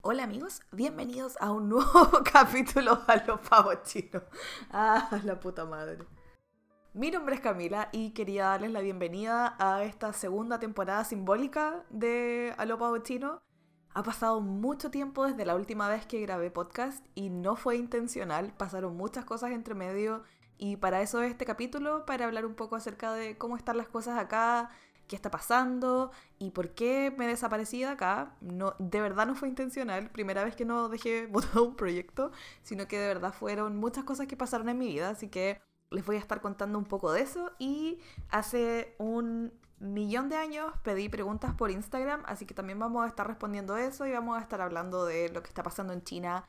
Hola amigos, bienvenidos a un nuevo capítulo a los pavos chinos. Ah, la puta madre. Mi nombre es Camila y quería darles la bienvenida a esta segunda temporada simbólica de Alo Pavo Chino. Ha pasado mucho tiempo desde la última vez que grabé podcast y no fue intencional, pasaron muchas cosas entre medio y para eso este capítulo, para hablar un poco acerca de cómo están las cosas acá, qué está pasando y por qué me desaparecí de acá. No, de verdad no fue intencional, primera vez que no dejé botado un proyecto, sino que de verdad fueron muchas cosas que pasaron en mi vida, así que les voy a estar contando un poco de eso y hace un millón de años pedí preguntas por Instagram, así que también vamos a estar respondiendo eso y vamos a estar hablando de lo que está pasando en China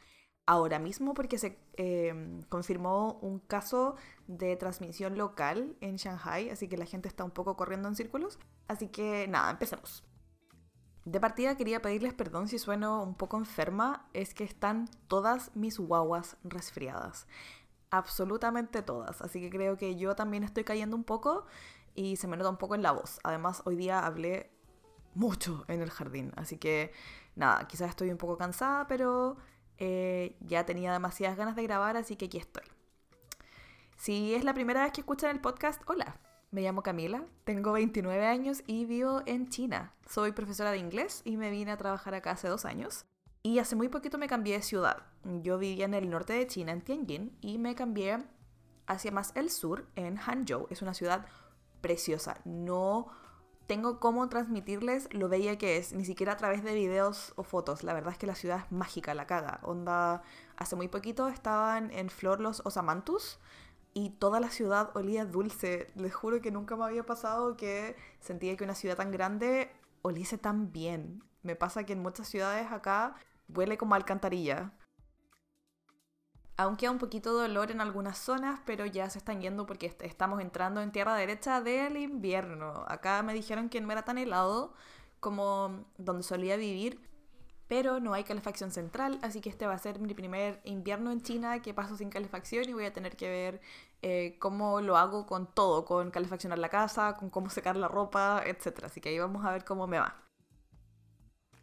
ahora mismo porque se eh, confirmó un caso de transmisión local en Shanghai, así que la gente está un poco corriendo en círculos. Así que nada, empecemos. De partida quería pedirles perdón si sueno un poco enferma, es que están todas mis guaguas resfriadas. Absolutamente todas, así que creo que yo también estoy cayendo un poco y se me nota un poco en la voz. Además, hoy día hablé mucho en el jardín, así que nada, quizás estoy un poco cansada, pero eh, ya tenía demasiadas ganas de grabar, así que aquí estoy. Si es la primera vez que escuchan el podcast, hola, me llamo Camila, tengo 29 años y vivo en China. Soy profesora de inglés y me vine a trabajar acá hace dos años. Y hace muy poquito me cambié de ciudad. Yo vivía en el norte de China, en Tianjin, y me cambié hacia más el sur, en Hangzhou. Es una ciudad preciosa. No tengo cómo transmitirles lo bella que es, ni siquiera a través de videos o fotos. La verdad es que la ciudad es mágica, la caga. Onda, hace muy poquito estaban en flor los osamantus y toda la ciudad olía dulce. Les juro que nunca me había pasado que sentía que una ciudad tan grande oliese tan bien. Me pasa que en muchas ciudades acá huele como alcantarilla. Aunque queda un poquito de dolor en algunas zonas, pero ya se están yendo porque estamos entrando en tierra derecha del invierno. Acá me dijeron que no era tan helado como donde solía vivir, pero no hay calefacción central, así que este va a ser mi primer invierno en China que paso sin calefacción y voy a tener que ver eh, cómo lo hago con todo, con calefaccionar la casa, con cómo secar la ropa, etc. Así que ahí vamos a ver cómo me va.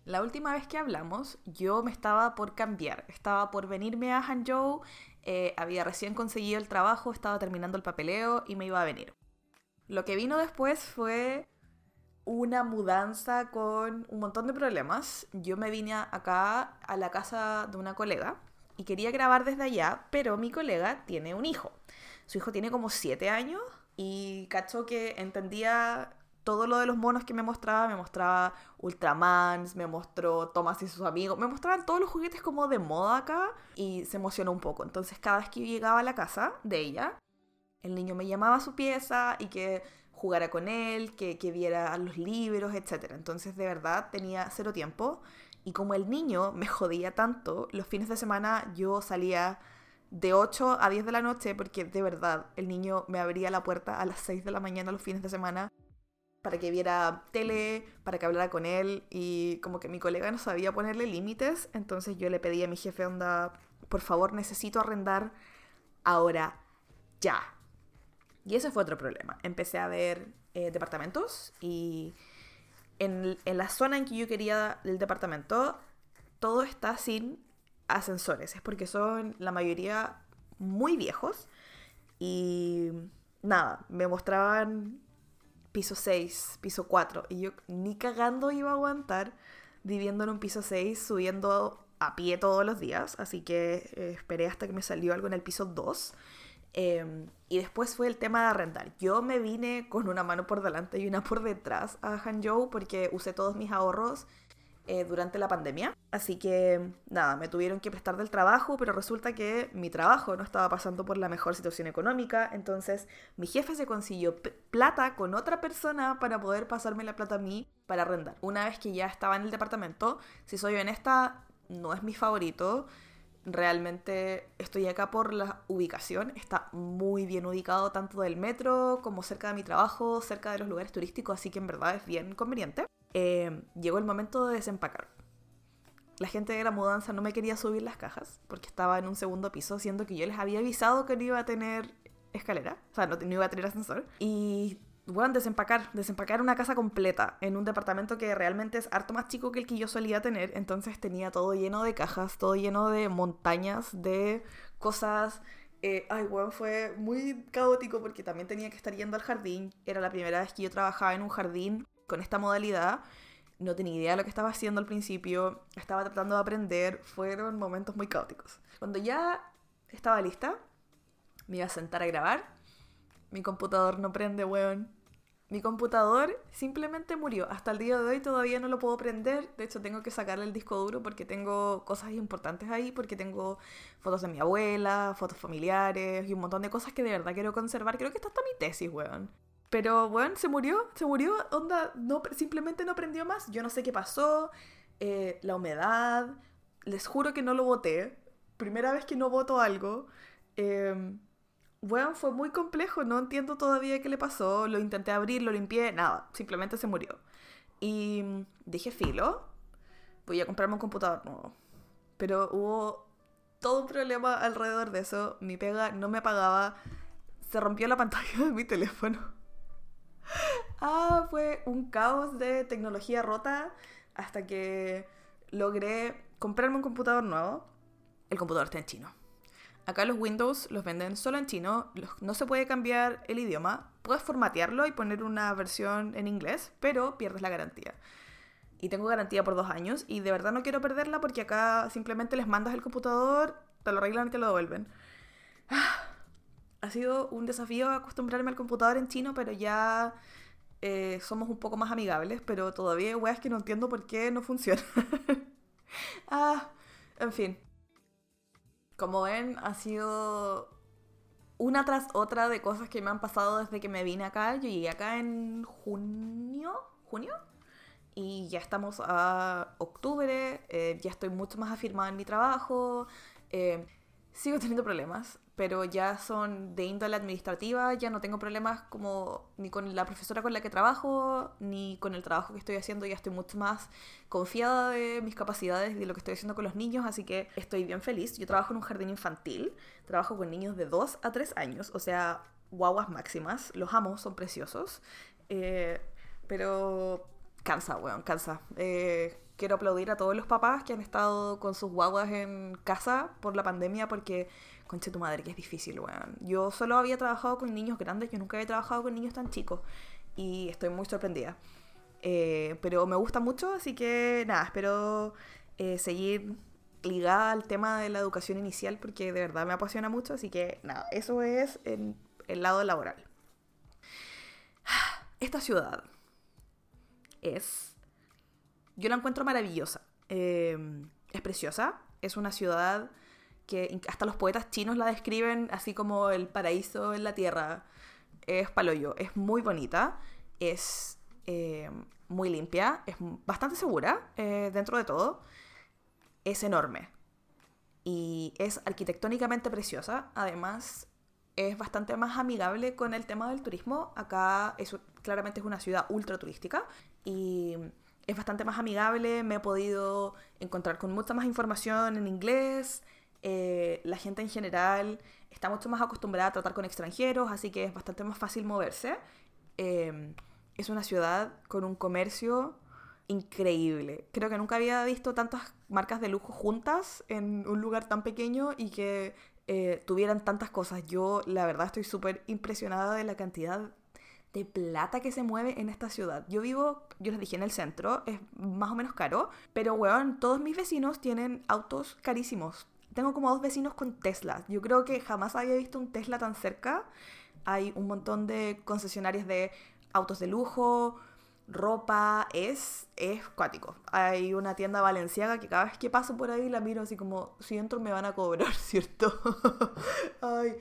La última vez que hablamos, yo me estaba por cambiar, estaba por venirme a Hangzhou, eh, había recién conseguido el trabajo, estaba terminando el papeleo y me iba a venir. Lo que vino después fue una mudanza con un montón de problemas. Yo me vine acá a la casa de una colega y quería grabar desde allá, pero mi colega tiene un hijo. Su hijo tiene como 7 años y cacho que entendía todo lo de los monos que me mostraba, me mostraba Ultramans, me mostró Thomas y sus amigos, me mostraban todos los juguetes como de moda acá y se emocionó un poco. Entonces cada vez que llegaba a la casa de ella, el niño me llamaba su pieza y que jugara con él, que, que viera los libros, etc. Entonces de verdad tenía cero tiempo y como el niño me jodía tanto, los fines de semana yo salía de 8 a 10 de la noche porque de verdad el niño me abría la puerta a las 6 de la mañana los fines de semana para que viera tele, para que hablara con él y como que mi colega no sabía ponerle límites, entonces yo le pedí a mi jefe onda, por favor necesito arrendar ahora, ya. Y ese fue otro problema. Empecé a ver eh, departamentos y en, en la zona en que yo quería el departamento, todo está sin ascensores. Es porque son la mayoría muy viejos y nada, me mostraban piso 6, piso 4. Y yo ni cagando iba a aguantar viviendo en un piso 6, subiendo a pie todos los días. Así que eh, esperé hasta que me salió algo en el piso 2. Em, y después fue el tema de arrendar. Yo me vine con una mano por delante y una por detrás a Hangzhou porque usé todos mis ahorros eh, durante la pandemia. Así que nada, me tuvieron que prestar del trabajo, pero resulta que mi trabajo no estaba pasando por la mejor situación económica. Entonces mi jefe se consiguió plata con otra persona para poder pasarme la plata a mí para arrendar. Una vez que ya estaba en el departamento, si soy honesta, no es mi favorito. Realmente estoy acá por la ubicación. Está muy bien ubicado tanto del metro como cerca de mi trabajo, cerca de los lugares turísticos, así que en verdad es bien conveniente. Eh, llegó el momento de desempacar. La gente de la mudanza no me quería subir las cajas porque estaba en un segundo piso, siendo que yo les había avisado que no iba a tener escalera, o sea, no, no iba a tener ascensor. Y bueno, desempacar, desempacar una casa completa en un departamento que realmente es harto más chico que el que yo solía tener. Entonces tenía todo lleno de cajas, todo lleno de montañas, de cosas. Eh, ay, bueno, fue muy caótico porque también tenía que estar yendo al jardín. Era la primera vez que yo trabajaba en un jardín con esta modalidad. No tenía idea de lo que estaba haciendo al principio. Estaba tratando de aprender. Fueron momentos muy caóticos. Cuando ya estaba lista, me iba a sentar a grabar. Mi computador no prende, weón. Mi computador simplemente murió. Hasta el día de hoy todavía no lo puedo prender. De hecho, tengo que sacarle el disco duro porque tengo cosas importantes ahí, porque tengo fotos de mi abuela, fotos familiares y un montón de cosas que de verdad quiero conservar. Creo que está hasta mi tesis, weón. Pero, weón, se murió, se murió. Onda, no, simplemente no prendió más. Yo no sé qué pasó. Eh, la humedad. Les juro que no lo boté. Primera vez que no voto algo. Eh, bueno, fue muy complejo, no entiendo todavía qué le pasó, lo intenté abrir, lo limpié, nada, simplemente se murió. Y dije, filo, voy a comprarme un computador nuevo. Pero hubo todo un problema alrededor de eso, mi pega no me apagaba, se rompió la pantalla de mi teléfono. Ah, fue un caos de tecnología rota hasta que logré comprarme un computador nuevo. El computador está en chino. Acá los Windows los venden solo en chino, no se puede cambiar el idioma. Puedes formatearlo y poner una versión en inglés, pero pierdes la garantía. Y tengo garantía por dos años y de verdad no quiero perderla porque acá simplemente les mandas el computador, te lo arreglan y te lo devuelven. Ha sido un desafío acostumbrarme al computador en chino, pero ya eh, somos un poco más amigables, pero todavía hay weas que no entiendo por qué no funciona. ah, en fin, como ven, ha sido una tras otra de cosas que me han pasado desde que me vine acá. Yo llegué acá en junio, junio, y ya estamos a octubre, eh, ya estoy mucho más afirmada en mi trabajo, eh, sigo teniendo problemas, pero ya son de índole administrativa, ya no tengo problemas como ni con la profesora con la que trabajo, ni con el trabajo que estoy haciendo, ya estoy mucho más confiada de mis capacidades y de lo que estoy haciendo con los niños, así que estoy bien feliz. Yo trabajo en un jardín infantil, trabajo con niños de 2 a 3 años, o sea, guaguas máximas, los amo, son preciosos, eh, pero cansa, weón, cansa. Eh, quiero aplaudir a todos los papás que han estado con sus guaguas en casa por la pandemia porque conche tu madre, que es difícil, weón. Yo solo había trabajado con niños grandes, yo nunca había trabajado con niños tan chicos. Y estoy muy sorprendida. Eh, pero me gusta mucho, así que nada, espero eh, seguir ligada al tema de la educación inicial porque de verdad me apasiona mucho, así que nada, eso es el lado laboral. Esta ciudad es... Yo la encuentro maravillosa. Eh, es preciosa, es una ciudad que hasta los poetas chinos la describen así como el paraíso en la tierra. Es paloyo, es muy bonita, es eh, muy limpia, es bastante segura eh, dentro de todo, es enorme y es arquitectónicamente preciosa. Además, es bastante más amigable con el tema del turismo. Acá es, claramente es una ciudad ultra turística y es bastante más amigable. Me he podido encontrar con mucha más información en inglés. Eh, la gente en general está mucho más acostumbrada a tratar con extranjeros, así que es bastante más fácil moverse. Em, es una ciudad con un comercio increíble. Creo que nunca había visto tantas marcas de lujo juntas en un lugar tan pequeño y que eh, tuvieran tantas cosas. Yo la verdad estoy súper impresionada de la cantidad de plata que se mueve en esta ciudad. Yo vivo, yo les dije, en el centro, es más o menos caro, pero weón, todos mis vecinos tienen autos carísimos tengo como dos vecinos con Tesla. Yo creo que jamás había visto un Tesla tan cerca. Hay un montón de concesionarios de autos de lujo, ropa, es, es cuático. Hay una tienda valenciaga que cada vez que paso por ahí la miro así como, si entro me van a cobrar, ¿cierto? Ay.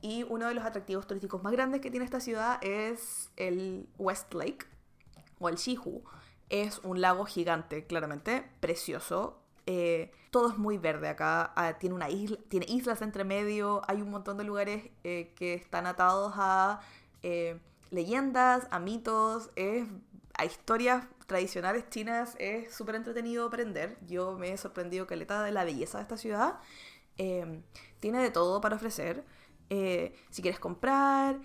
Y uno de los atractivos turísticos más grandes que tiene esta ciudad es el West Lake, o el Shihu. Es un lago gigante, claramente, precioso, eh, todo es muy verde acá. Ah, tiene, una isla, tiene islas entre medio. Hay un montón de lugares eh, que están atados a eh, leyendas, a mitos, a historias tradicionales chinas. Es súper entretenido aprender. Yo me he sorprendido que caleta de la belleza de esta ciudad. tiene de todo para ofrecer. si quieres comprar,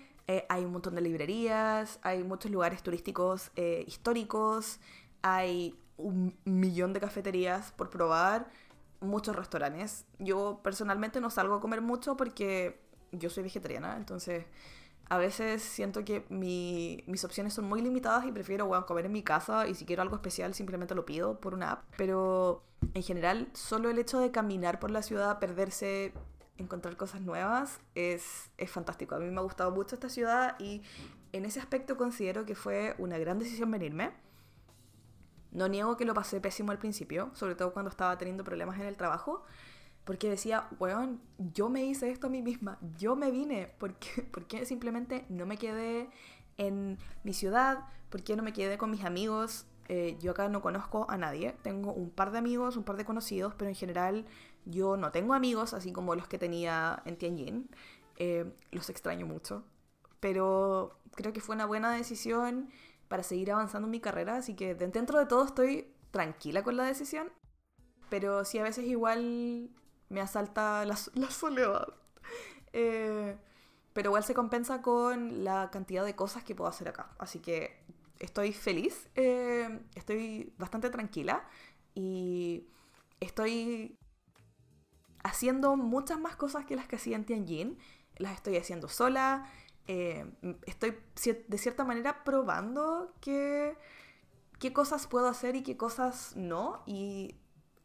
hay un montón de librerías, hay muchos lugares turísticos históricos, hay un millón de cafeterías por probar, muchos restaurantes. Yo personalmente no salgo a comer mucho porque yo soy vegetariana, entonces a veces siento que mis opciones son muy limitadas y prefiero bueno, comer en mi casa y si quiero algo especial simplemente lo pido por una app. Pero en general, solo el hecho de caminar por la ciudad, perderse, encontrar cosas nuevas, es, es fantástico. A mí me ha gustado mucho esta ciudad y en ese aspecto considero que fue una gran decisión venirme. No niego que lo pasé pésimo al principio, sobre todo cuando estaba teniendo problemas en el trabajo, porque decía, weón, yo me hice esto a mí misma, yo me vine, ¿por qué, simplemente no me quedé en mi ciudad? ¿Por qué no me quedé con mis amigos? Eh, yo acá no conozco a nadie, tengo un par de amigos, un par de conocidos, pero en general yo no tengo amigos, así como los que tenía en Tianjin. Eh, los extraño mucho, pero creo que fue una buena decisión para seguir avanzando en mi carrera, así que dentro de todo estoy tranquila con la decisión, pero sí a veces igual me asalta la, soledad. Eh, pero igual se compensa con la cantidad de cosas que puedo hacer acá. Así que estoy feliz, eh, estoy bastante tranquila y estoy haciendo muchas más cosas que las que hacía en Tianjin. Las estoy haciendo sola. Eh, estoy de cierta manera probando qué, qué cosas puedo hacer y qué cosas no. Y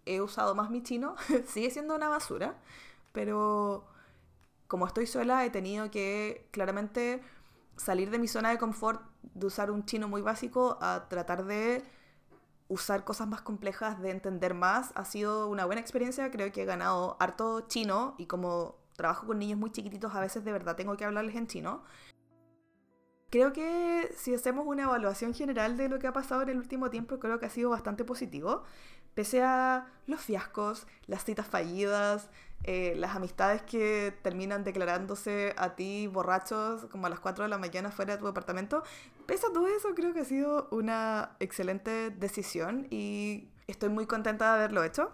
he usado más mi chino, sigue siendo una basura, pero como estoy sola he tenido que claramente salir de mi zona de confort de usar un chino muy básico a tratar de usar cosas más complejas, de entender más. Ha sido una buena experiencia, creo que he ganado harto chino y como trabajo con niños muy chiquititos a veces de verdad tengo que hablarles en chino. Creo que si hacemos una evaluación general de lo que ha pasado en el último tiempo, creo que ha sido bastante positivo. Pese a los fiascos, las citas fallidas, eh, las amistades que terminan declarándose a ti borrachos como a las 4 de la mañana fuera de tu departamento, pese a todo eso, creo que ha sido una excelente decisión y estoy muy contenta de haberlo hecho.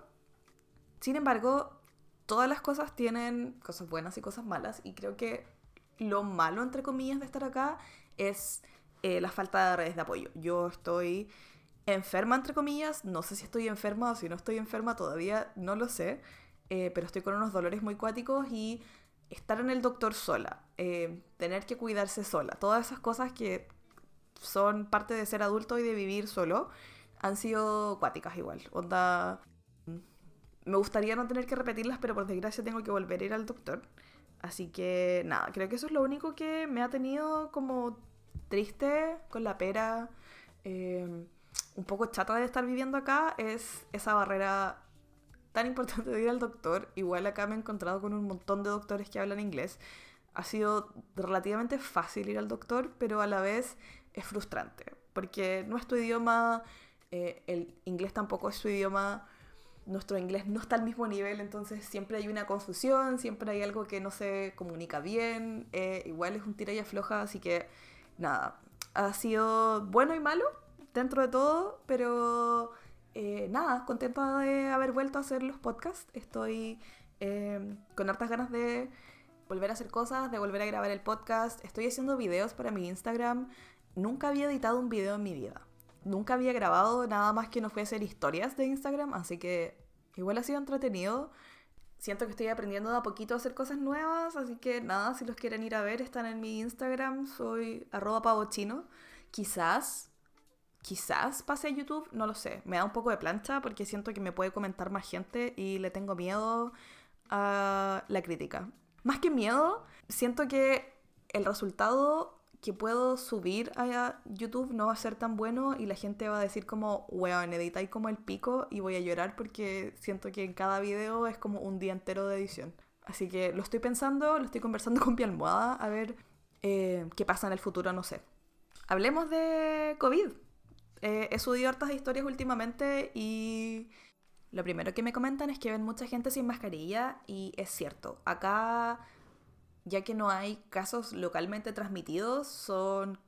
Sin embargo, todas las cosas tienen cosas buenas y cosas malas y creo que lo malo, entre comillas, de estar acá es eh, la falta de redes de apoyo. Yo estoy enferma, entre comillas, no sé si estoy enferma o si no estoy enferma todavía, no lo sé, eh, pero estoy con unos dolores muy cuáticos y estar en el doctor sola, eh, tener que cuidarse sola, todas esas cosas que son parte de ser adulto y de vivir solo, han sido cuáticas igual. Onda, me gustaría no tener que repetirlas, pero por desgracia tengo que volver a ir al doctor. Así que nada, creo que eso es lo único que me ha tenido como triste con la pera. Eh, un poco chata de estar viviendo acá es esa barrera tan importante de ir al doctor. Igual acá me he encontrado con un montón de doctores que hablan inglés. Ha sido relativamente fácil ir al doctor, pero a la vez es frustrante, porque no es tu idioma, eh, el inglés tampoco es su idioma, nuestro inglés no está al mismo nivel, entonces siempre hay una confusión, siempre hay algo que no se comunica bien, eh, igual es un tira y afloja, así que nada, ha sido bueno y malo, dentro de todo, pero eh, nada, contenta de haber vuelto a hacer los podcasts. Estoy eh, con hartas ganas de volver a hacer cosas, de volver a grabar el podcast. Estoy haciendo videos para mi Instagram. Nunca había editado un video en mi vida. Nunca había grabado nada más que no fue hacer historias de Instagram, así que igual ha sido entretenido. Siento que estoy aprendiendo de a poquito a hacer cosas nuevas, así que nada, si los quieren ir a ver, están en mi Instagram, soy arroba pavochino. Quizás quizás pase a YouTube, no lo sé. Me da un poco de plancha porque siento que me puede comentar más gente y le tengo miedo a la crítica. Más que miedo, siento que el resultado que puedo subir a YouTube no va a ser tan bueno y la gente va a decir como, weón, editáis como el pico y voy a llorar porque siento que en cada video es como un día entero de edición. Así que lo estoy pensando, lo estoy conversando con mi almohada, a ver eh, qué pasa en el futuro, no sé. Hablemos de COVID. Eh, he subido hartas historias últimamente y lo primero que me comentan es que ven mucha gente sin mascarilla y es cierto. Acá, ya que no hay casos localmente transmitidos, son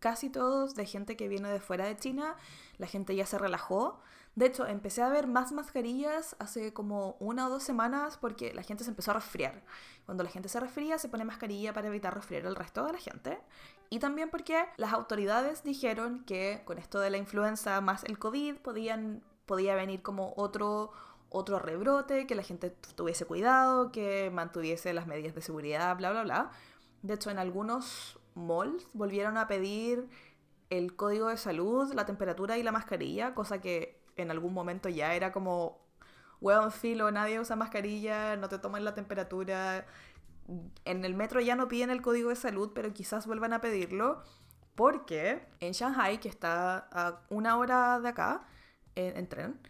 casi todos de gente que viene de fuera de China. La gente ya se relajó. De hecho, empecé a ver más mascarillas hace como una o dos semanas porque la gente se empezó a resfriar. Cuando la gente se resfría, se pone mascarilla para evitar resfriar al resto de la gente. Y también porque las autoridades dijeron que con esto de la influenza más el COVID podían, podía venir como otro, otro rebrote, que la gente tuviese cuidado, que mantuviese las medidas de seguridad, bla, bla, bla. De hecho, en algunos malls volvieron a pedir el código de salud, la temperatura y la mascarilla, cosa que en algún momento ya era como, hueón filo, nadie usa mascarilla, no te toman la temperatura. En el metro ya no piden el código de salud, pero quizás vuelvan a pedirlo, porque en Shanghai, que está a una hora de acá, en, tren,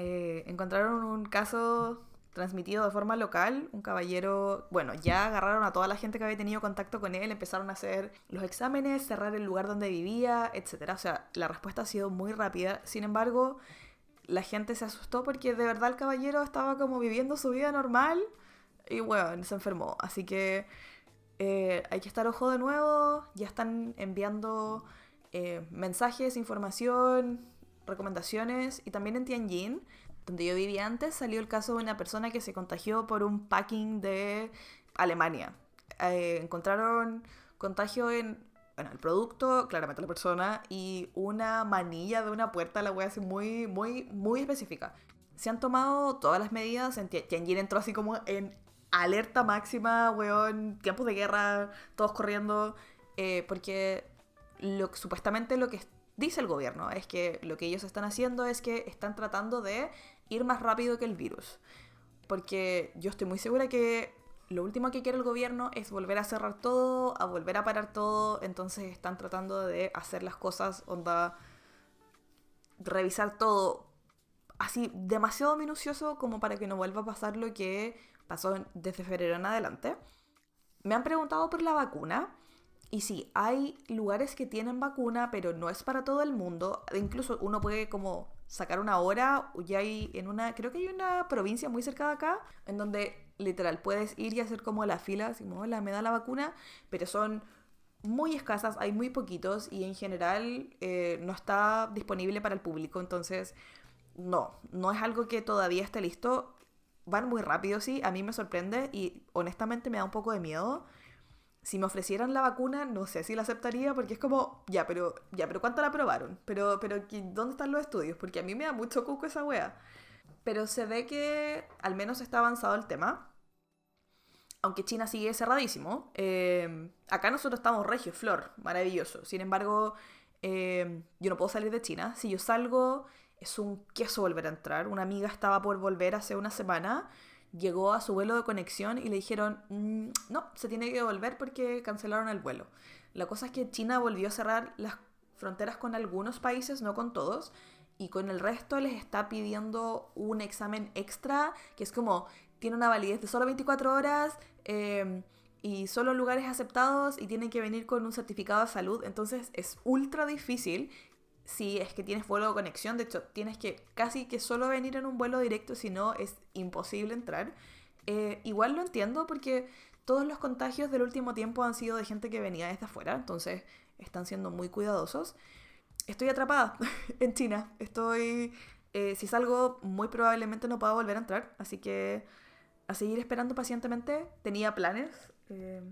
eh, encontraron un caso transmitido de forma local, un caballero, bueno, ya agarraron a toda la gente que había tenido contacto con él, empezaron a hacer los exámenes, cerrar el lugar donde vivía, etc. O sea, la respuesta ha sido muy rápida. Sin embargo, la gente se asustó porque de verdad el caballero estaba como viviendo su vida normal y bueno, se enfermó. Así que eh, hay que estar ojo de nuevo, ya están enviando eh, mensajes, información, recomendaciones y también en Tianjin, donde yo vivía antes, salió el caso de una persona que se contagió por un packing de Alemania. Eh, encontraron contagio en bueno, el producto, claramente la persona, y una manilla de una puerta, la wea así muy, muy, muy específica. Se han tomado todas las medidas, en Tianjin entró así como en alerta máxima, weón, tiempos de guerra, todos corriendo, eh, porque supuestamente lo que dice el gobierno es que lo que ellos están haciendo es que están tratando de ir más rápido que el virus. Porque yo estoy muy segura que lo último que quiere el gobierno es volver a cerrar todo, a volver a parar todo, entonces están tratando de hacer las cosas, onda, revisar todo así demasiado minucioso como para que no vuelva a pasar lo que pasó desde febrero en adelante. Me han preguntado por la vacuna. Y sí, hay lugares que tienen vacuna, pero no es para todo el mundo. Incluso uno puede como sacar una hora, ya hay en una, creo que hay una provincia muy cerca de acá, en donde literal, puedes ir y hacer como la fila, así como, me da la vacuna, pero son muy escasas, hay muy poquitos y en general eh, no está disponible para el público, entonces no, no es algo que todavía esté listo. Van muy rápido, sí, a mí me sorprende y honestamente me da un poco de miedo. Si me ofrecieran la vacuna, no sé si la aceptaría porque es como, ya, pero, ya, pero ¿cuánto la probaron? Pero, pero, ¿dónde están los estudios? Porque a mí me da mucho cuco esa wea. Pero se ve que al menos está avanzado el tema. Aunque China sigue cerradísimo. Eh, acá nosotros estamos regio, flor, maravilloso. Sin embargo, eh, yo no puedo salir de China. Si yo salgo, es un queso volver a entrar. Una amiga estaba por volver hace una semana. Llegó a su vuelo de conexión y le dijeron, mm, no, se tiene que volver porque cancelaron el vuelo. La cosa es que China volvió a cerrar las fronteras con algunos países, no con todos y con el resto les está pidiendo un examen extra que es como, tiene una validez de solo 24 horas em, y solo lugares aceptados y tienen que venir con un certificado de salud, entonces es ultra difícil si es que tienes vuelo de conexión, de hecho tienes que casi que solo venir en un vuelo directo, si no es imposible entrar. Eh, igual lo entiendo porque todos los contagios del último tiempo han sido de gente que venía desde afuera, entonces están siendo muy cuidadosos estoy atrapada en China. Estoy, eh, si salgo, muy probablemente no puedo volver a entrar. Así que a seguir esperando pacientemente. Tenía planes eh,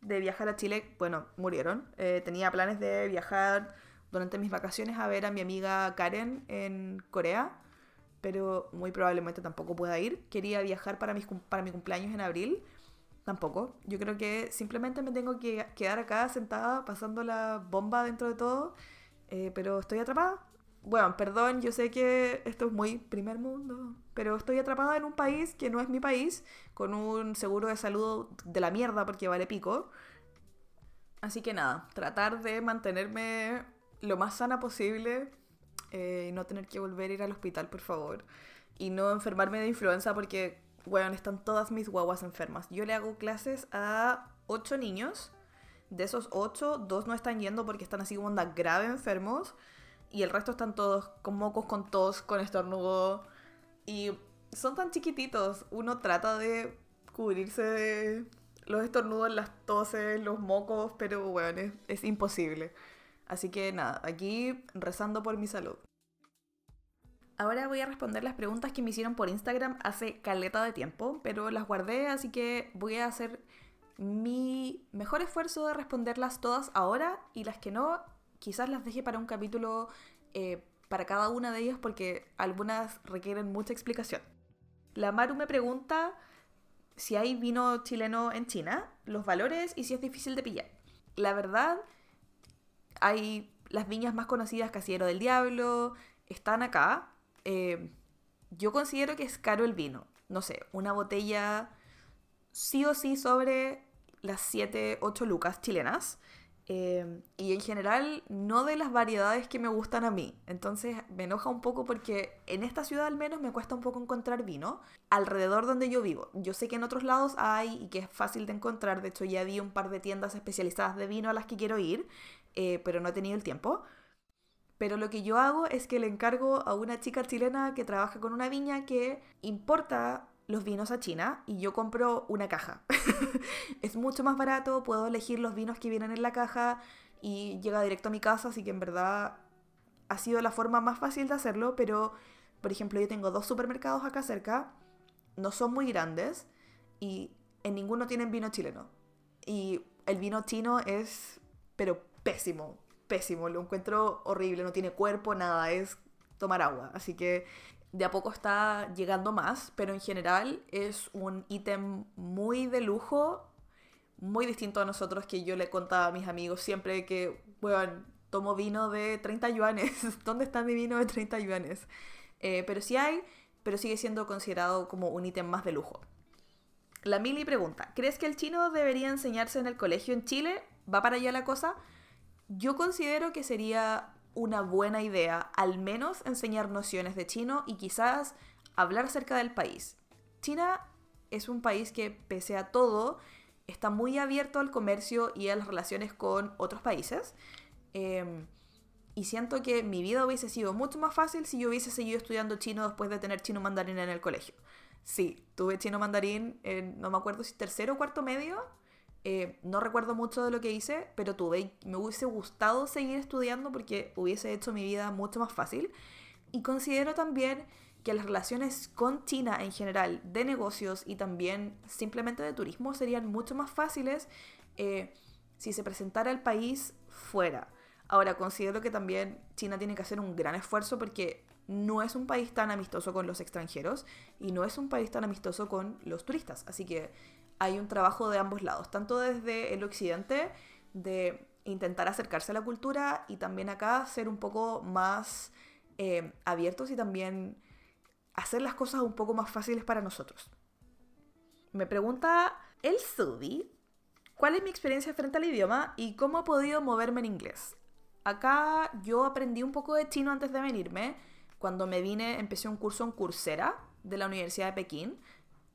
de viajar a Chile. Bueno, murieron. Eh, tenía planes de viajar durante mis vacaciones a ver a mi amiga Karen en Corea. Pero muy probablemente tampoco pueda ir. Quería viajar para, mis, para mi cumpleaños en abril. Tampoco. Yo creo que simplemente me tengo que quedar acá sentada pasando la bomba dentro de todo eh, pero estoy atrapada. Bueno, perdón, yo sé que esto es muy primer mundo, pero estoy atrapada en un país que no es mi país, con un seguro de salud de la mierda porque vale pico. Así que nada, tratar de mantenerme lo más sana posible eh, no tener que volver a ir al hospital, por favor. Y no enfermarme de influenza porque, bueno, están todas mis guaguas enfermas. Yo le hago clases a ocho niños de esos ocho, dos no están yendo porque están así como onda grave enfermos. Y el resto están todos con mocos, con tos, con estornudo. Y son tan chiquititos. Uno trata de cubrirse de los estornudos, las toses, los mocos, pero bueno, es, es imposible. Así que nada, aquí rezando por mi salud. Ahora voy a responder las preguntas que me hicieron por Instagram hace caleta de tiempo, pero las guardé, así que voy a hacer mi mejor esfuerzo de responderlas todas ahora y las que no, quizás las deje para un capítulo eh, para cada una de ellas porque algunas requieren mucha explicación. La Maru me pregunta si hay vino chileno en China, los valores y si es difícil de pillar. La verdad, hay las viñas más conocidas, Casillero del Diablo, están acá, eh, yo considero que es caro el vino. No sé, una botella sí o sí sobre las 7, 8 lucas chilenas. Eh, y en general no de las variedades que me gustan a mí. Entonces me enoja un poco porque en esta ciudad al menos me cuesta un poco encontrar vino alrededor donde yo vivo. Yo sé que en otros lados hay y que es fácil de encontrar. De hecho ya vi un par de tiendas especializadas de vino a las que quiero ir, eh, pero no he tenido el tiempo. Pero lo que yo hago es que le encargo a una chica chilena que trabaja con una viña que importa los vinos a China y yo compro una caja. es mucho más barato, puedo elegir los vinos que vienen en la caja y llega directo a mi casa, así que en verdad ha sido la forma más fácil de hacerlo, pero por ejemplo yo tengo dos supermercados acá cerca, no son muy grandes y en ninguno tienen vino chileno. Y el vino chino es, pero pésimo, pésimo, lo encuentro horrible, no tiene cuerpo, nada, es tomar agua. Así que de a poco está llegando más, pero en general es un ítem muy de lujo, muy distinto a nosotros que yo le contaba a mis amigos siempre que, bueno, tomo vino de 30 yuanes, ¿dónde está mi vino de 30 yuanes? Eh, pero sí hay, pero sigue siendo considerado como un ítem más de lujo. La Mili pregunta, ¿crees que el chino debería enseñarse en el colegio en Chile? ¿Va para allá la cosa? Yo considero que sería una buena idea al menos enseñar nociones de chino y quizás hablar acerca del país. China es un país que, pese a todo, está muy abierto al comercio y a las relaciones con otros países. Em, y siento que mi vida hubiese sido mucho más fácil si yo hubiese seguido estudiando chino después de tener chino mandarín en el colegio. Sí, tuve chino mandarín en, no me acuerdo si tercero o cuarto medio, eh, no recuerdo mucho de lo que hice, pero tuve, me hubiese gustado seguir estudiando porque hubiese hecho mi vida mucho más fácil. Y considero también que las relaciones con China en general, de negocios y también simplemente de turismo, serían mucho más fáciles eh, si se presentara el país fuera. Ahora, considero que también China tiene que hacer un gran esfuerzo porque no es un país tan amistoso con los extranjeros y no es un país tan amistoso con los turistas. Así que hay un trabajo de ambos lados, tanto desde el occidente de intentar acercarse a la cultura y también acá ser un poco más eh, abiertos y también hacer las cosas un poco más fáciles para nosotros. Me pregunta el Subi, ¿cuál es mi experiencia frente al idioma y cómo he podido moverme en inglés? Acá yo aprendí un poco de chino antes de venirme. Cuando me vine empecé un curso en Coursera de la Universidad de Pekín,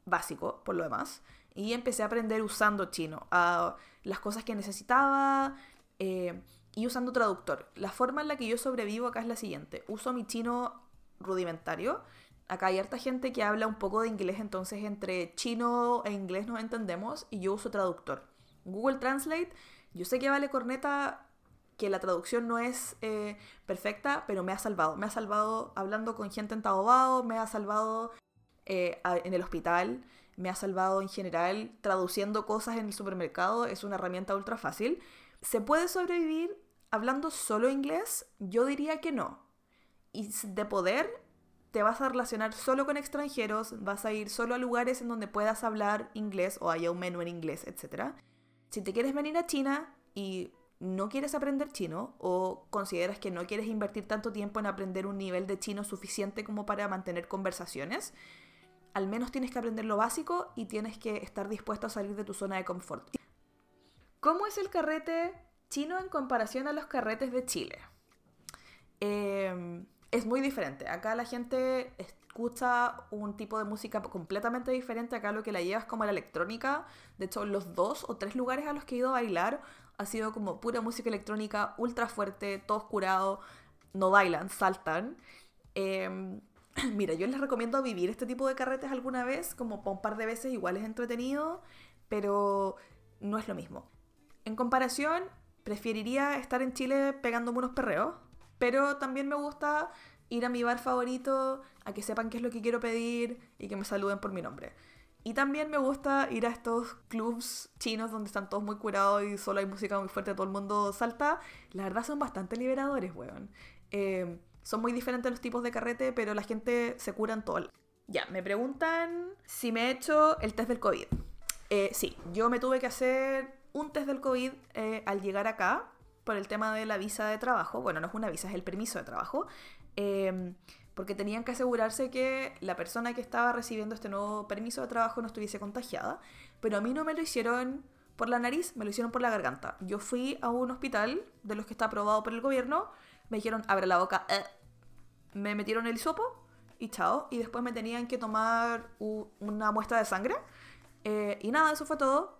básico por lo demás y empecé a aprender usando chino, a las cosas que necesitaba eh, y usando traductor. La forma en la que yo sobrevivo acá es la siguiente. Uso mi chino rudimentario. Acá hay harta gente que habla un poco de inglés, entonces entre chino e inglés nos entendemos y yo uso traductor. Google Translate, yo sé que vale corneta que la traducción no es eh, perfecta, pero me ha salvado. Me ha salvado hablando con gente en Taobao, me ha salvado eh, en el hospital me ha salvado en general traduciendo cosas en el supermercado, es una herramienta ultra fácil. ¿Se puede sobrevivir hablando solo inglés? Yo diría que no. Y de poder, te vas a relacionar solo con extranjeros, vas a ir solo a lugares en donde puedas hablar inglés o haya un menú en inglés, etc. Si te quieres venir a China y no quieres aprender chino o consideras que no quieres invertir tanto tiempo en aprender un nivel de chino suficiente como para mantener conversaciones, al menos tienes que aprender lo básico y tienes que estar dispuesto a salir de tu zona de confort. ¿Cómo es el carrete chino en comparación a los carretes de Chile? Em, es muy diferente. Acá la gente escucha un tipo de música completamente diferente. Acá lo que la lleva es como la electrónica. De hecho, los dos o tres lugares a los que he ido a bailar ha sido como pura música electrónica, ultra fuerte, todos curados, no bailan, saltan. Eh, Mira, yo les recomiendo vivir este tipo de carretes alguna vez, como un par de veces, igual es entretenido, pero no es lo mismo. En comparación, preferiría estar en Chile pegándome unos perreos, pero también me gusta ir a mi bar favorito, a que sepan qué es lo que quiero pedir y que me saluden por mi nombre. Y también me gusta ir a estos clubs chinos donde están todos muy curados y solo hay música muy fuerte, todo el mundo salta. La verdad son bastante liberadores, weón. Eh, son muy diferentes los tipos de carrete, pero la gente se cura en todo. Ya, me preguntan si me he hecho el test del COVID. Eh, sí, yo me tuve que hacer un test del COVID eh, al llegar acá por el tema de la visa de trabajo. Bueno, no es una visa, es el permiso de trabajo. Em, porque tenían que asegurarse que la persona que estaba recibiendo este nuevo permiso de trabajo no estuviese contagiada. Pero a mí no me lo hicieron por la nariz, me lo hicieron por la garganta. Yo fui a un hospital de los que está aprobado por el gobierno me dijeron, abre la boca, eh". Me metieron el hisopo y chao. Y después me tenían que tomar una muestra de sangre. Eh, y nada, eso fue todo.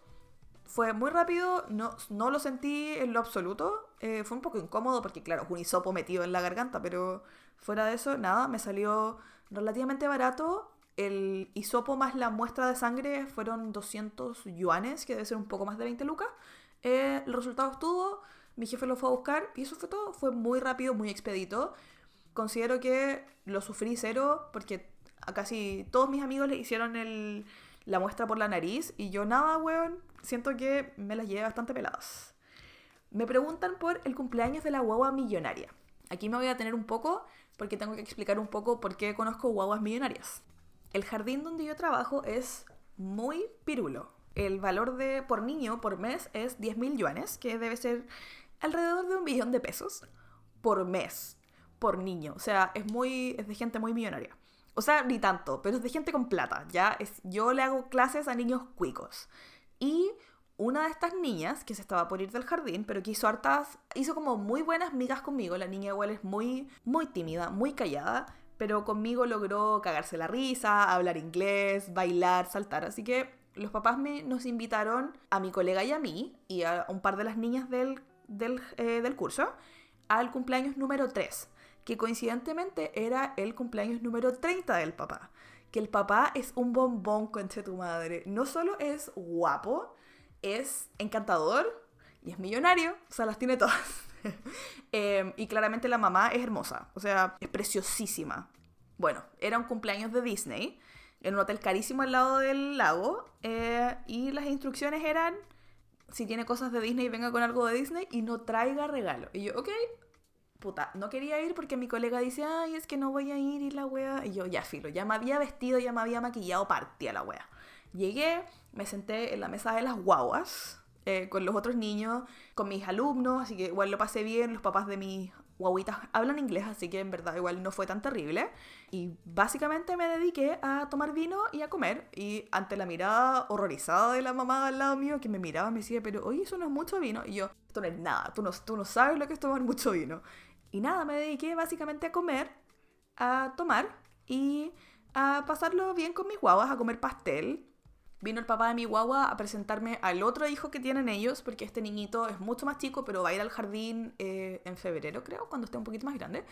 Fue muy rápido, no, no lo sentí en lo absoluto. Eh, fue un poco incómodo porque, claro, un hisopo metido en la garganta, pero fuera de eso, nada, me salió relativamente barato. El hisopo más la muestra de sangre fueron 200 yuanes, que debe ser un poco más de 20 lucas. el resultado estuvo mi jefe lo fue a buscar y eso fue todo. Fue muy rápido, muy expedito. Considero que lo sufrí cero porque a casi todos mis amigos le hicieron el, la muestra por la nariz y yo nada, weón. Siento que me las llevé bastante peladas. Me preguntan por el cumpleaños de la guagua millonaria. Aquí me voy a tener un poco porque tengo que explicar un poco por qué conozco guaguas millonarias. El jardín donde yo trabajo es muy pirulo. El valor de por niño por mes es 10.000 yuanes, que debe ser alrededor de un billón de pesos por mes, por niño. O sea, es muy. es de gente muy millonaria. O sea, ni tanto, pero es de gente con plata. Ya es, yo le hago clases a niños cuicos. Y una de estas niñas, que se estaba por ir del jardín, pero que hizo hartas, hizo como muy buenas migas conmigo. La niña igual es muy, muy tímida, muy callada, pero conmigo logró cagarse la risa, hablar inglés, bailar, saltar. Así que los papás me, nos invitaron a mi colega y a mí, y a un par de las niñas del eh, del, curso al cumpleaños número 3, que coincidentemente era el cumpleaños número 30 del papá. Que el papá es un bombón, conche tu madre. No solo es guapo, es encantador y es millonario, o sea, las tiene todas. Em, y claramente la mamá es hermosa, o sea, es preciosísima. Bueno, era un cumpleaños de Disney, en un hotel carísimo al lado del lago, eh, y las instrucciones eran si tiene cosas de Disney, venga con algo de Disney y no traiga regalo. Y yo, ok, puta, no quería ir porque mi colega dice, ay, es que no voy a ir y la wea. Y yo, ya filo, ya me había vestido, ya me había maquillado, partía la wea. Llegué, me senté en la mesa de las guaguas eh, con los otros niños, con mis alumnos, así que igual lo pasé bien, los papás de mis guaguitas hablan inglés, así que en verdad igual no fue tan terrible. Y básicamente me dediqué a tomar vino y a comer. Y ante la mirada horrorizada de la mamá al lado mío, que me miraba, me decía, pero oye, eso no es mucho vino. Y yo, esto no es nada, tú no, tú no sabes lo que es tomar mucho vino. Y nada, me dediqué básicamente a comer, a tomar y a pasarlo bien con mis guaguas, a comer pastel, Vino el papá de mi guagua a presentarme al otro hijo que tienen ellos, porque este niñito es mucho más chico, pero va a ir al jardín eh, en febrero, creo, cuando esté un poquito más grande.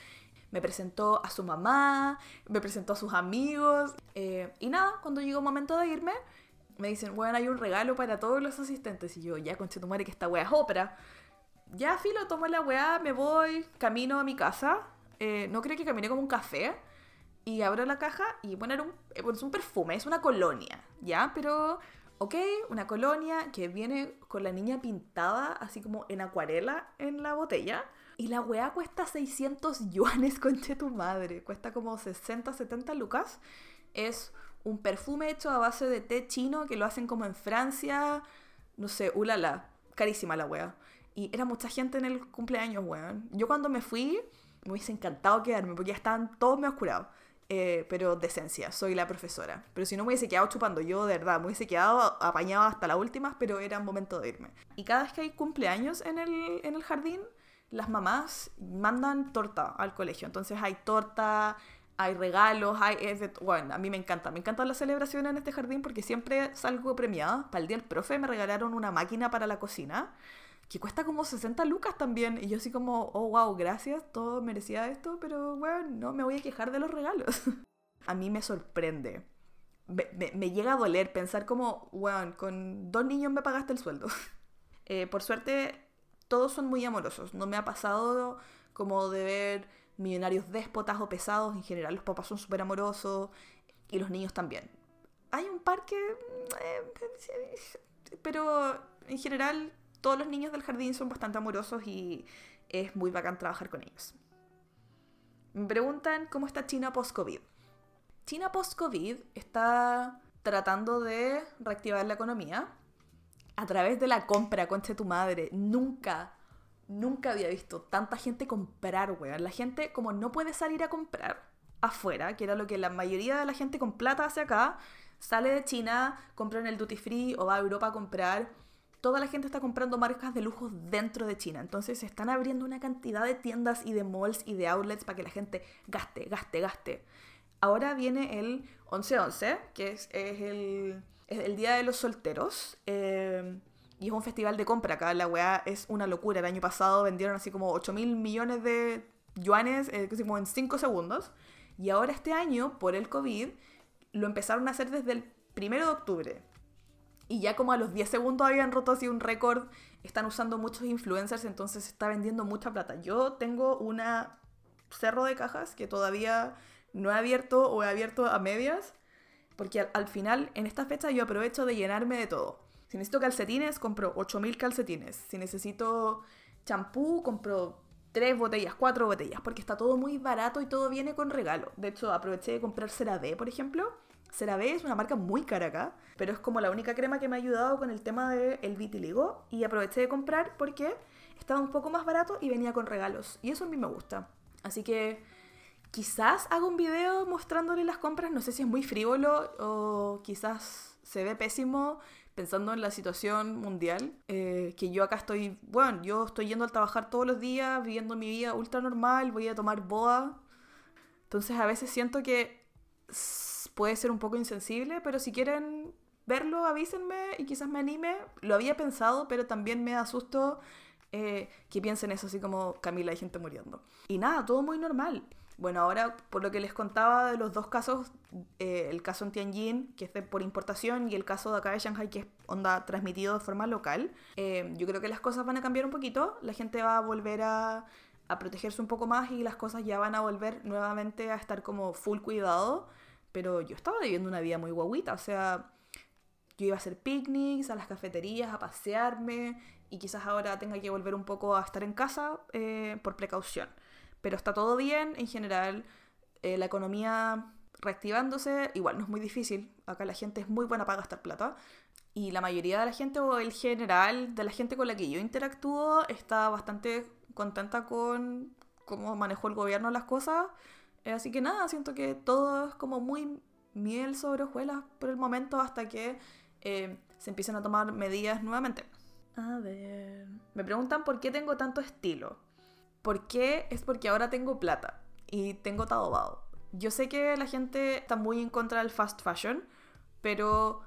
Me presentó a su mamá, me presentó a sus amigos. Eh, y nada, cuando llegó el momento de irme, me dicen, bueno, hay un regalo para todos los asistentes. Y yo, ya, conche tu madre, que esta wea es ópera. Ya, filo, tomo la weá, me voy, camino a mi casa. Eh, no creo que caminé como un café y abro la caja y bueno, un, es un perfume, es una colonia, ¿ya? Pero, ok, una colonia que viene con la niña pintada así como en acuarela en la botella. Y la weá cuesta 600 yuanes, conche tu madre. Cuesta como 60, 70 lucas. Es un perfume hecho a base de té chino que lo hacen como en Francia. No sé, ulala. Carísima la weá. Y era mucha gente en el cumpleaños, weón. Yo cuando me fui, me hubiese encantado quedarme porque ya estaban todos me oscurados. Eh, pero decencia, soy la profesora. Pero si no me hubiese quedado chupando yo, de verdad, me hubiese quedado apañado hasta las últimas, pero era momento de irme. Y cada vez que hay cumpleaños en el, en el jardín, las mamás mandan torta al colegio. Entonces hay torta, hay regalos, hay... bueno, a mí me encanta, me encantan las celebraciones en este jardín porque siempre salgo premiada. Para el día del profe me regalaron una máquina para la cocina que cuesta como 60 lucas también. Y yo así como, oh, wow, gracias, todo merecía esto, pero bueno, no me voy a quejar de los regalos. a mí me sorprende. Me, llega a doler pensar como, bueno, con dos niños me pagaste el sueldo. Eh, por suerte, todos son muy amorosos. No me ha pasado como de ver millonarios déspotas o pesados, en general los papás son súper amorosos y los niños también. Hay un par que... eh, pero en general todos los niños del jardín son bastante amorosos y es muy bacán trabajar con ellos. Me preguntan cómo está China post-COVID. China post-COVID está tratando de reactivar la economía a través de la compra, concha tu madre. Nunca, nunca había visto tanta gente comprar, weón. La gente como no puede salir a comprar afuera, que era lo que la mayoría de la gente con plata hace acá, sale de China, compra en el duty free o va a Europa a comprar. Toda la gente está comprando marcas de lujo dentro de China. Entonces se están abriendo una cantidad de tiendas y de malls y de outlets para que la gente gaste, gaste, gaste. Ahora viene el 11-11, que es, el, Día de los Solteros. Eh, y es un festival de compra acá. La weá es una locura. El año pasado vendieron así como 8 mil millones de yuanes, eh, como en 5 segundos. Y ahora este año, por el COVID, lo empezaron a hacer desde el 1 de octubre. Y ya como a los 10 segundos habían roto así un récord. Están usando muchos influencers, entonces está vendiendo mucha plata. Yo tengo una cerro de cajas que todavía no he abierto o he abierto a medias. Porque al, al final, en esta fecha, yo aprovecho de llenarme de todo. Si necesito calcetines, compro 8000 calcetines. Si necesito champú, compro tres botellas, cuatro botellas, porque está todo muy barato y todo viene con regalo. De hecho, aproveché de comprar CeraVe, por ejemplo. CeraVe es una marca muy cara acá, pero es como la única crema que me ha ayudado con el tema del el vitiligo y aproveché de comprar porque estaba un poco más barato y venía con regalos. Y eso a mí me gusta. Así que quizás haga un video mostrándole las compras, no sé si es muy frívolo o quizás se ve pésimo, pensando en la situación mundial, eh, que yo acá estoy, bueno, yo estoy yendo al trabajar todos los días, viviendo mi vida ultra normal, voy a tomar boa. Entonces a veces siento que puede ser un poco insensible, pero si quieren verlo, avísenme y quizás me anime. Lo había pensado, pero también me asusto eh, que piensen eso, así como Camila, hay gente muriendo. Y nada, todo muy normal. Bueno, ahora por lo que les contaba de los dos casos, eh, el caso en Tianjin, que es por importación, y el caso de acá de Shanghai, que es onda transmitido de forma local, eh, yo creo que las cosas van a cambiar un poquito, la gente va a volver a, protegerse un poco más y las cosas ya van a volver nuevamente a estar como full cuidado, pero yo estaba viviendo una vida muy guaguita, o sea, yo iba a hacer picnics, a las cafeterías, a pasearme, y quizás ahora tenga que volver un poco a estar en casa eh, por precaución pero está todo bien en general. Eh, la economía reactivándose, igual no es muy difícil. Acá la gente es muy buena para gastar plata. Y la mayoría de la gente, o el general de la gente con la que yo interactúo, está bastante contenta con cómo manejó el gobierno las cosas. Así que nada, siento que todo es como muy miel sobre hojuelas por el momento hasta que eh, se empiecen a tomar medidas nuevamente. A ver. Me preguntan por qué tengo tanto estilo. ¿Por qué? Es porque ahora tengo plata y tengo Taobao. Yo sé que la gente está muy en contra del fast fashion, pero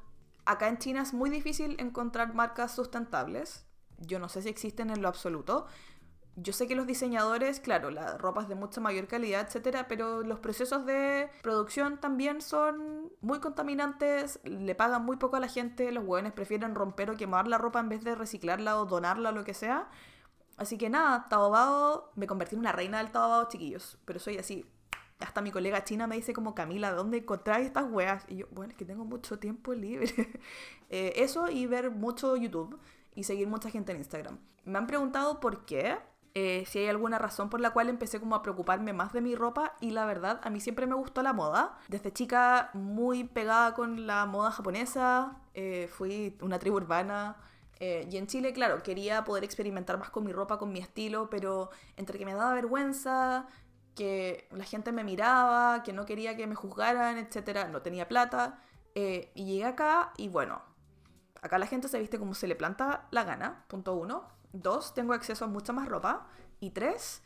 acá en China es muy difícil encontrar marcas sustentables. Yo no sé si existen en lo absoluto. Yo sé que los diseñadores, claro, la ropa es de mucha mayor calidad, etcétera, pero los procesos de producción también son muy contaminantes, le pagan muy poco a la gente, los hueones prefieren romper o quemar la ropa en vez de reciclarla o donarla o lo que sea. Así que nada, Taobao, me convertí en una reina del Taobao, chiquillos. Pero soy así. Hasta mi colega china me dice como, Camila, ¿dónde encontráis estas weas? Y yo, bueno, es que tengo mucho tiempo libre. eh, eso y ver mucho YouTube y seguir mucha gente en Instagram. Me han preguntado por qué, eh, si hay alguna razón por la cual empecé como a preocuparme más de mi ropa y la verdad, a mí siempre me gustó la moda. Desde chica muy pegada con la moda japonesa, eh, fui una tribu urbana, eh, y en Chile, claro, quería poder experimentar más con mi ropa, con mi estilo, pero entre que me daba vergüenza, que la gente me miraba, que no quería que me juzgaran, etc., no tenía plata. Y llegué acá y bueno, acá la gente se viste como se le planta la gana, punto uno. Dos, tengo acceso a mucha más ropa. Y tres,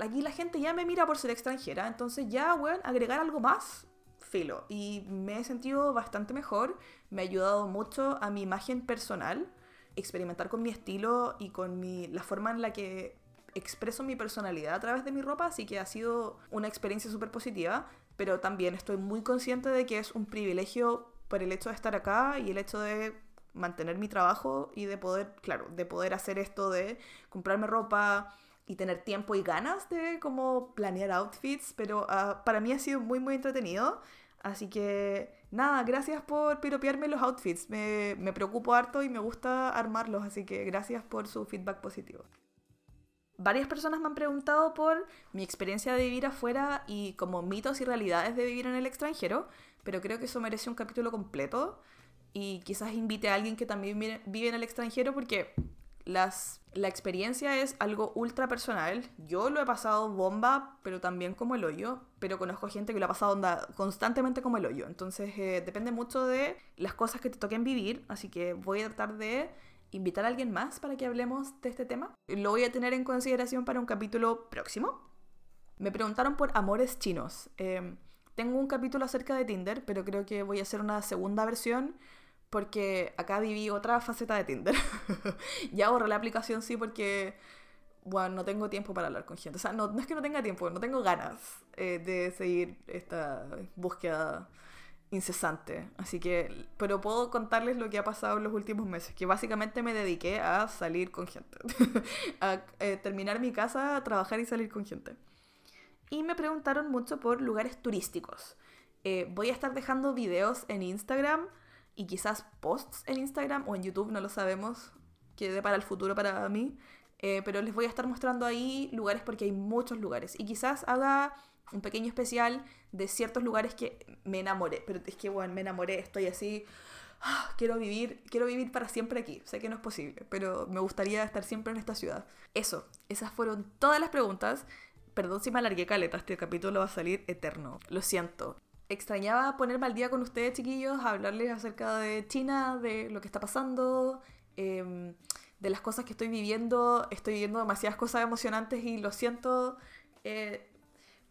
aquí la gente ya me mira por ser extranjera, entonces ya, bueno, agregar algo más, filo. Y me he sentido bastante mejor, me ha ayudado mucho a mi imagen personal experimentar con mi estilo y con mi, la forma en la que expreso mi personalidad a través de mi ropa, así que ha sido una experiencia súper positiva, pero también estoy muy consciente de que es un privilegio por el hecho de estar acá y el hecho de mantener mi trabajo y de poder, claro, de poder hacer esto de comprarme ropa, y tener tiempo y ganas de como planear outfits, pero ah, para mí ha sido muy muy entretenido. Así que nada, gracias por piropearme los outfits. Me, me preocupo harto y me gusta armarlos, así que gracias por su feedback positivo. Varias personas me han preguntado por mi experiencia de vivir afuera y como mitos y realidades de vivir en el extranjero, pero creo que eso merece un capítulo completo y quizás invite a alguien que también vive en el extranjero porque las, la experiencia es algo ultra personal. Yo lo he pasado bomba, pero también como el hoyo, pero conozco gente que lo ha pasado constantemente como el hoyo. Entonces eh, depende mucho de las cosas que te toquen vivir, así que voy a tratar de invitar a alguien más para que hablemos de este tema. Lo voy a tener en consideración para un capítulo próximo. Me preguntaron por amores chinos. Em, tengo un capítulo acerca de Tinder, pero creo que voy a hacer una segunda versión porque acá viví otra faceta de Tinder. ya borré la aplicación, sí, porque bueno, no tengo tiempo para hablar con gente. O sea, no, es que no tenga tiempo, no tengo ganas eh, de seguir esta búsqueda incesante. Así que, pero puedo contarles lo que ha pasado en los últimos meses, que básicamente me dediqué a salir con gente, a eh, terminar mi casa, a trabajar y salir con gente. Y me preguntaron mucho por lugares turísticos. Eh, voy a estar dejando videos en Instagram y quizás posts en Instagram o en YouTube, no lo sabemos, quede para el futuro para mí. Eh, pero les voy a estar mostrando ahí lugares porque hay muchos lugares. Y quizás haga un pequeño especial de ciertos lugares que me enamoré. Pero es que, bueno, me enamoré, estoy así. Ah, quiero vivir, quiero vivir para siempre aquí. Sé que no es posible, pero me gustaría estar siempre en esta ciudad. Eso, esas fueron todas las preguntas. Perdón si me alargué caleta, este capítulo va a salir eterno. Lo siento. Extrañaba ponerme al día con ustedes, chiquillos, hablarles acerca de China, de lo que está pasando, em, de las cosas que estoy viviendo. Estoy viviendo demasiadas cosas emocionantes y lo siento. Eh,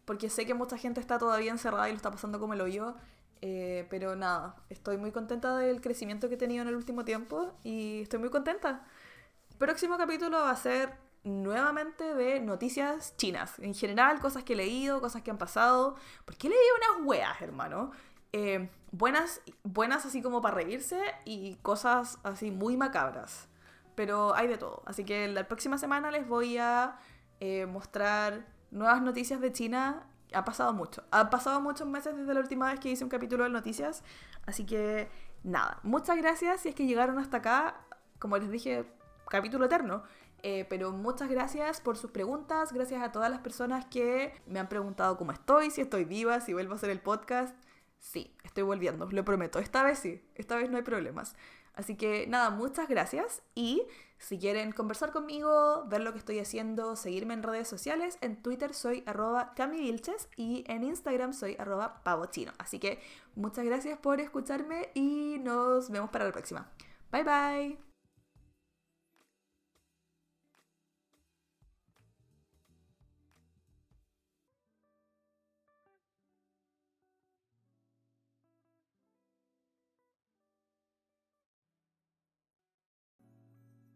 porque sé que mucha gente está todavía encerrada y lo está pasando como lo yo. Eh, pero nada, estoy muy contenta del crecimiento que he tenido en el último tiempo y estoy muy contenta. El próximo capítulo va a ser nuevamente de noticias chinas. En general, cosas que he leído, cosas que han pasado. Porque he leído unas weas, hermano. Eh, buenas, buenas así como para reírse y cosas así muy macabras. Pero hay de todo. Así que la próxima semana les voy a eh, mostrar nuevas noticias de China. Ha pasado mucho. Ha pasado muchos meses desde la última vez que hice un capítulo de noticias. Así que nada, muchas gracias si es que llegaron hasta acá. Como les dije, capítulo eterno. Eh, pero muchas gracias por sus preguntas. Gracias a todas las personas que me han preguntado cómo estoy, si estoy viva, si vuelvo a hacer el podcast. Sí, estoy volviendo, lo prometo. Esta vez sí, esta vez no hay problemas. Así que nada, muchas gracias y si quieren conversar conmigo, ver lo que estoy haciendo, seguirme en redes sociales, en Twitter soy arroba camivilches y en Instagram soy arroba pavochino. Así que muchas gracias por escucharme y nos vemos para la próxima. Bye bye.